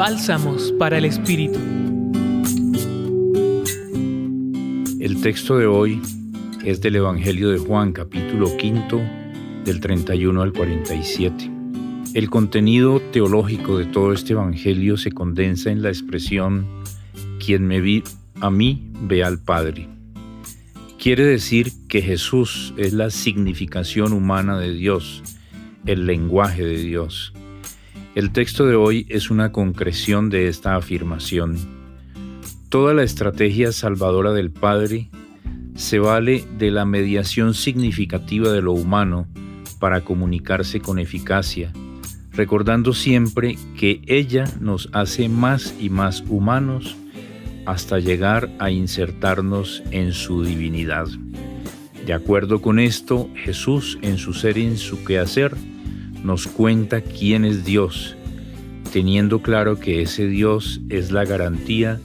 Bálsamos para el Espíritu. El texto de hoy es del Evangelio de Juan, capítulo quinto, del 31 al 47. El contenido teológico de todo este Evangelio se condensa en la expresión quien me vi a mí ve al Padre. Quiere decir que Jesús es la significación humana de Dios, el lenguaje de Dios. El texto de hoy es una concreción de esta afirmación. Toda la estrategia salvadora del Padre se vale de la mediación significativa de lo humano para comunicarse con eficacia, recordando siempre que ella nos hace más y más humanos hasta llegar a insertarnos en su divinidad. De acuerdo con esto, Jesús en su ser y en su quehacer nos cuenta quién es Dios, teniendo claro que ese Dios es la garantía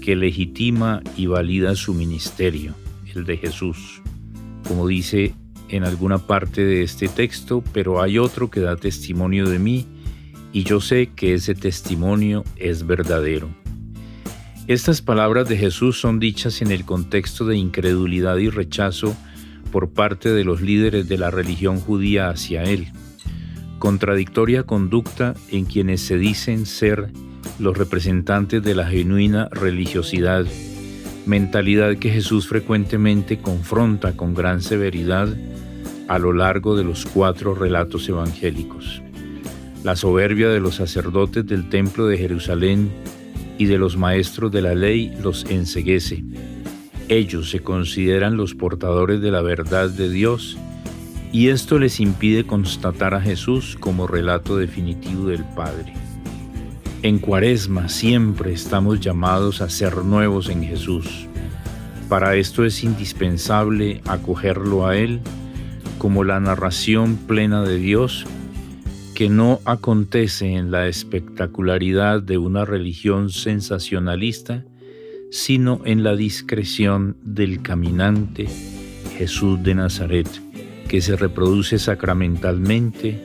que legitima y valida su ministerio, el de Jesús. Como dice en alguna parte de este texto, pero hay otro que da testimonio de mí y yo sé que ese testimonio es verdadero. Estas palabras de Jesús son dichas en el contexto de incredulidad y rechazo por parte de los líderes de la religión judía hacia Él. Contradictoria conducta en quienes se dicen ser los representantes de la genuina religiosidad, mentalidad que Jesús frecuentemente confronta con gran severidad a lo largo de los cuatro relatos evangélicos. La soberbia de los sacerdotes del templo de Jerusalén y de los maestros de la ley los enseguece. Ellos se consideran los portadores de la verdad de Dios y esto les impide constatar a Jesús como relato definitivo del Padre. En Cuaresma siempre estamos llamados a ser nuevos en Jesús. Para esto es indispensable acogerlo a Él como la narración plena de Dios que no acontece en la espectacularidad de una religión sensacionalista, sino en la discreción del caminante Jesús de Nazaret, que se reproduce sacramentalmente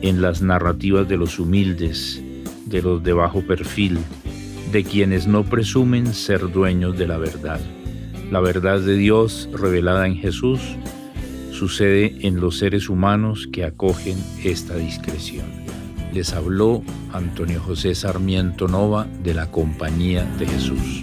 en las narrativas de los humildes, de los de bajo perfil, de quienes no presumen ser dueños de la verdad. La verdad de Dios revelada en Jesús sucede en los seres humanos que acogen esta discreción. Les habló Antonio José Sarmiento Nova de la Compañía de Jesús.